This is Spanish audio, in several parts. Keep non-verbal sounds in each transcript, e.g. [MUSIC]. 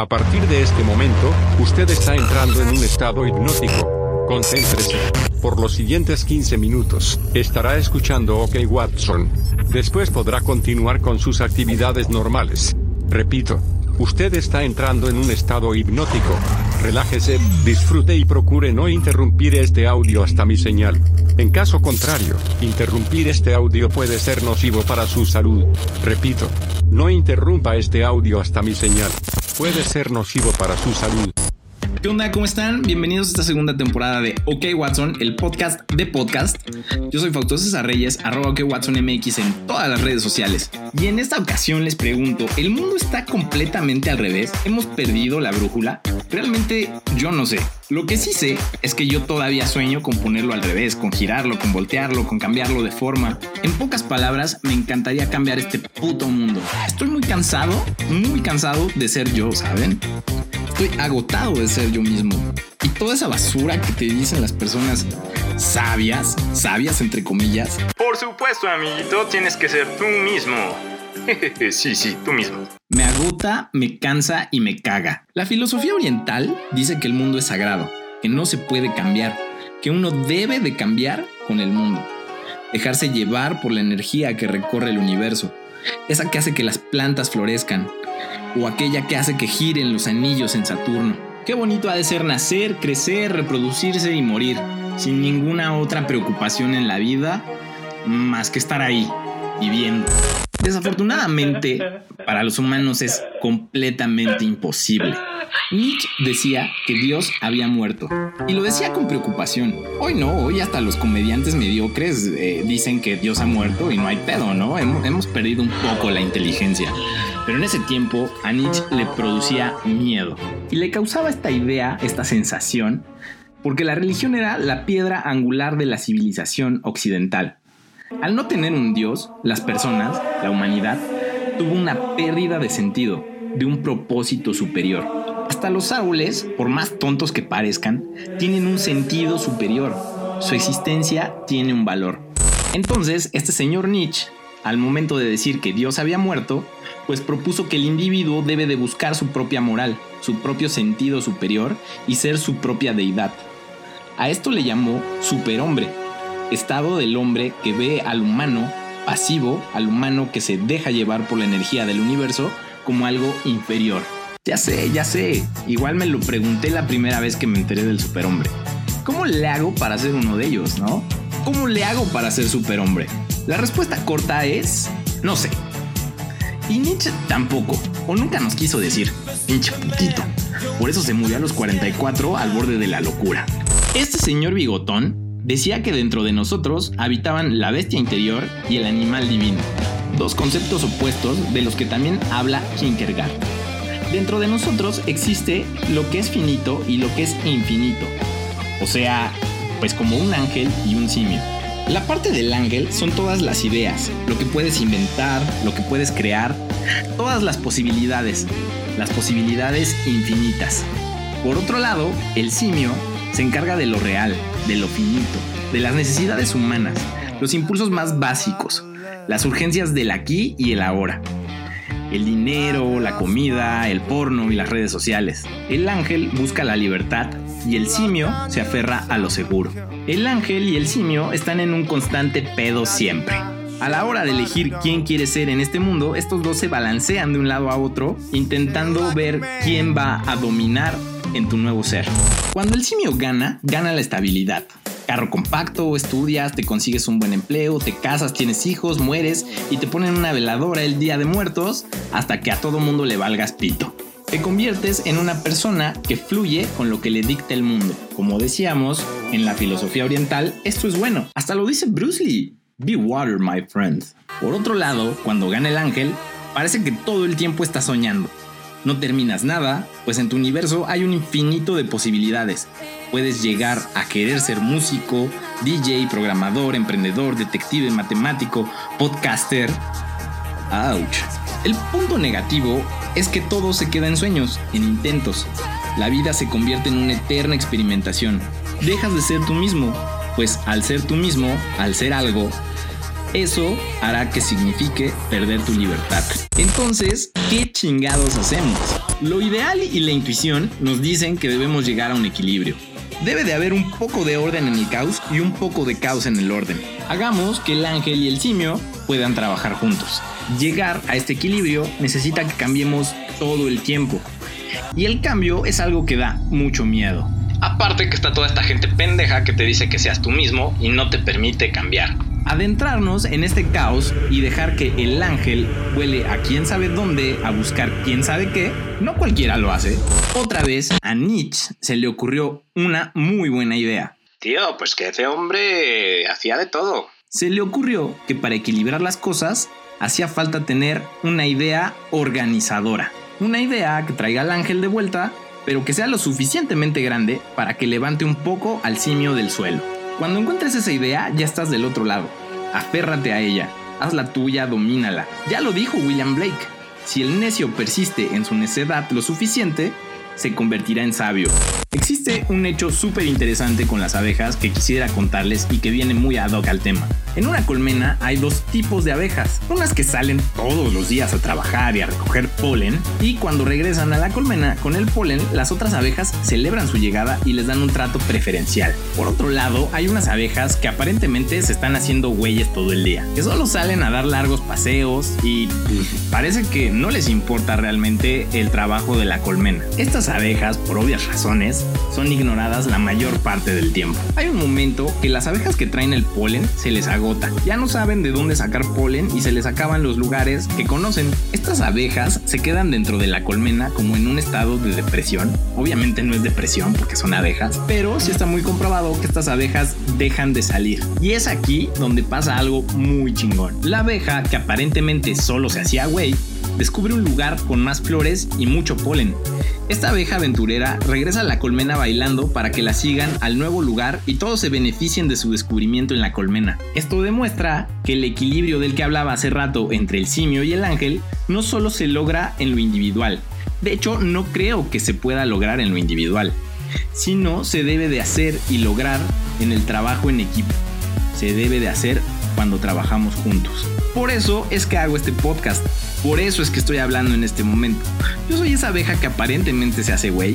A partir de este momento, usted está entrando en un estado hipnótico. Concéntrese. Por los siguientes 15 minutos, estará escuchando OK Watson. Después podrá continuar con sus actividades normales. Repito, usted está entrando en un estado hipnótico. Relájese, disfrute y procure no interrumpir este audio hasta mi señal. En caso contrario, interrumpir este audio puede ser nocivo para su salud. Repito, no interrumpa este audio hasta mi señal. Puede ser nocivo para su salud. ¿Qué onda? ¿Cómo están? Bienvenidos a esta segunda temporada de OK Watson, el podcast de podcast. Yo soy Fausto César arroba OK Watson MX en todas las redes sociales. Y en esta ocasión les pregunto, ¿el mundo está completamente al revés? ¿Hemos perdido la brújula? Realmente yo no sé. Lo que sí sé es que yo todavía sueño con ponerlo al revés, con girarlo, con voltearlo, con cambiarlo de forma. En pocas palabras, me encantaría cambiar este puto mundo. Estoy muy cansado, muy cansado de ser yo, ¿saben? Estoy agotado de ser yo mismo. Y toda esa basura que te dicen las personas sabias, sabias entre comillas. Por supuesto, amiguito, tienes que ser tú mismo. [LAUGHS] sí, sí, tú mismo. Me agota, me cansa y me caga. La filosofía oriental dice que el mundo es sagrado, que no se puede cambiar, que uno debe de cambiar con el mundo. Dejarse llevar por la energía que recorre el universo, esa que hace que las plantas florezcan, o aquella que hace que giren los anillos en Saturno. Qué bonito ha de ser nacer, crecer, reproducirse y morir, sin ninguna otra preocupación en la vida más que estar ahí, viviendo. Desafortunadamente, para los humanos es completamente imposible. Nietzsche decía que Dios había muerto y lo decía con preocupación. Hoy no, hoy hasta los comediantes mediocres eh, dicen que Dios ha muerto y no hay pedo, ¿no? Hemos, hemos perdido un poco la inteligencia. Pero en ese tiempo a Nietzsche le producía miedo y le causaba esta idea, esta sensación, porque la religión era la piedra angular de la civilización occidental. Al no tener un Dios, las personas, la humanidad, tuvo una pérdida de sentido, de un propósito superior. Hasta los árboles, por más tontos que parezcan, tienen un sentido superior. Su existencia tiene un valor. Entonces, este señor Nietzsche, al momento de decir que Dios había muerto, pues propuso que el individuo debe de buscar su propia moral, su propio sentido superior y ser su propia deidad. A esto le llamó superhombre, estado del hombre que ve al humano pasivo, al humano que se deja llevar por la energía del universo, como algo inferior. Ya sé, ya sé, igual me lo pregunté la primera vez que me enteré del superhombre. ¿Cómo le hago para ser uno de ellos, no? ¿Cómo le hago para ser superhombre? La respuesta corta es, no sé. Y Nietzsche tampoco, o nunca nos quiso decir, pinche putito. Por eso se murió a los 44 al borde de la locura. Este señor bigotón decía que dentro de nosotros habitaban la bestia interior y el animal divino, dos conceptos opuestos de los que también habla Kierkegaard. Dentro de nosotros existe lo que es finito y lo que es infinito, o sea, pues como un ángel y un simio. La parte del ángel son todas las ideas, lo que puedes inventar, lo que puedes crear, todas las posibilidades, las posibilidades infinitas. Por otro lado, el simio se encarga de lo real, de lo finito, de las necesidades humanas, los impulsos más básicos, las urgencias del aquí y el ahora. El dinero, la comida, el porno y las redes sociales. El ángel busca la libertad y el simio se aferra a lo seguro. El ángel y el simio están en un constante pedo siempre. A la hora de elegir quién quiere ser en este mundo, estos dos se balancean de un lado a otro, intentando ver quién va a dominar en tu nuevo ser. Cuando el simio gana, gana la estabilidad. Carro compacto, estudias, te consigues un buen empleo, te casas, tienes hijos, mueres y te ponen una veladora el día de muertos hasta que a todo mundo le valgas pito. Te conviertes en una persona que fluye con lo que le dicta el mundo. Como decíamos, en la filosofía oriental, esto es bueno. Hasta lo dice Bruce Lee. Be water, my friend. Por otro lado, cuando gana el ángel, parece que todo el tiempo está soñando. No terminas nada, pues en tu universo hay un infinito de posibilidades. Puedes llegar a querer ser músico, DJ, programador, emprendedor, detective, matemático, podcaster. Ouch. El punto negativo es que todo se queda en sueños, en intentos. La vida se convierte en una eterna experimentación. Dejas de ser tú mismo, pues al ser tú mismo, al ser algo, eso hará que signifique perder tu libertad. Entonces, ¿qué chingados hacemos? Lo ideal y la intuición nos dicen que debemos llegar a un equilibrio. Debe de haber un poco de orden en el caos y un poco de caos en el orden. Hagamos que el ángel y el simio puedan trabajar juntos. Llegar a este equilibrio necesita que cambiemos todo el tiempo. Y el cambio es algo que da mucho miedo. Aparte que está toda esta gente pendeja que te dice que seas tú mismo y no te permite cambiar. Adentrarnos en este caos y dejar que el ángel vuele a quién sabe dónde a buscar quién sabe qué, no cualquiera lo hace. Otra vez a Nietzsche se le ocurrió una muy buena idea. Tío, pues que ese hombre hacía de todo. Se le ocurrió que para equilibrar las cosas hacía falta tener una idea organizadora. Una idea que traiga al ángel de vuelta pero que sea lo suficientemente grande para que levante un poco al simio del suelo. Cuando encuentres esa idea, ya estás del otro lado. Aférrate a ella, hazla tuya, domínala. Ya lo dijo William Blake. Si el necio persiste en su necedad lo suficiente, se convertirá en sabio. Existe un hecho súper interesante con las abejas que quisiera contarles y que viene muy ad hoc al tema. En una colmena hay dos tipos de abejas, unas que salen todos los días a trabajar y a recoger polen, y cuando regresan a la colmena con el polen, las otras abejas celebran su llegada y les dan un trato preferencial. Por otro lado, hay unas abejas que aparentemente se están haciendo güeyes todo el día, que solo salen a dar largos paseos y parece que no les importa realmente el trabajo de la colmena. Estas abejas, por obvias razones, son ignoradas la mayor parte del tiempo. Hay un momento que las abejas que traen el polen se les Ya no saben de dónde sacar polen y se les acaban los lugares que conocen. Estas abejas se quedan dentro de la colmena como en un estado de depresión. Obviamente no es depresión porque son abejas, pero sí está muy comprobado que estas abejas dejan de salir. Y es aquí donde pasa algo muy chingón. La abeja que aparentemente solo se hacía güey descubre un lugar con más flores y mucho polen. Esta abeja aventurera regresa a la colmena bailando para que la sigan al nuevo lugar y todos se beneficien de su descubrimiento en la colmena. Esto demuestra que el equilibrio del que hablaba hace rato entre el simio y el ángel no solo se logra en lo individual, de hecho no creo que se pueda lograr en lo individual, sino se debe de hacer y lograr en el trabajo en equipo. Se debe de hacer cuando trabajamos juntos. Por eso es que hago este podcast por eso es que estoy hablando en este momento. Yo soy esa abeja que aparentemente se hace güey.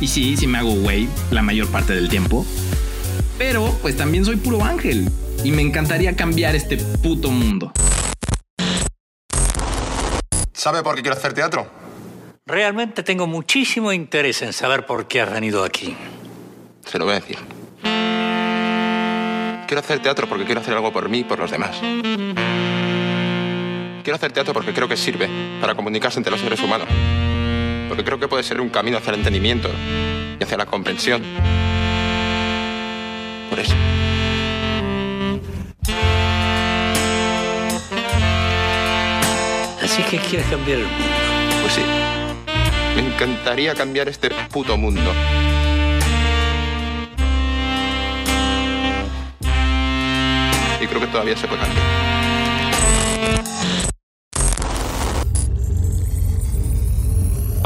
Y sí, sí me hago güey la mayor parte del tiempo. Pero pues también soy puro ángel. Y me encantaría cambiar este puto mundo. ¿Sabe por qué quiero hacer teatro? Realmente tengo muchísimo interés en saber por qué has venido aquí. Se lo voy a decir. Quiero hacer teatro porque quiero hacer algo por mí y por los demás. Quiero hacer teatro porque creo que sirve para comunicarse entre los seres humanos. Porque creo que puede ser un camino hacia el entendimiento y hacia la comprensión. Por eso. Así que quieres cambiar el mundo. Pues sí. Me encantaría cambiar este puto mundo. Y creo que todavía se puede cambiar.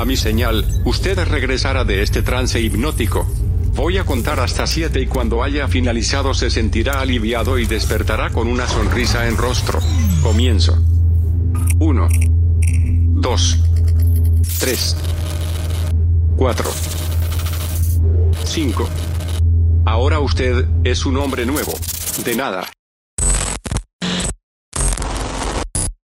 A mi señal, usted regresará de este trance hipnótico. Voy a contar hasta 7 y cuando haya finalizado se sentirá aliviado y despertará con una sonrisa en rostro. Comienzo. 1, 2, 3, 4, 5. Ahora usted es un hombre nuevo. De nada.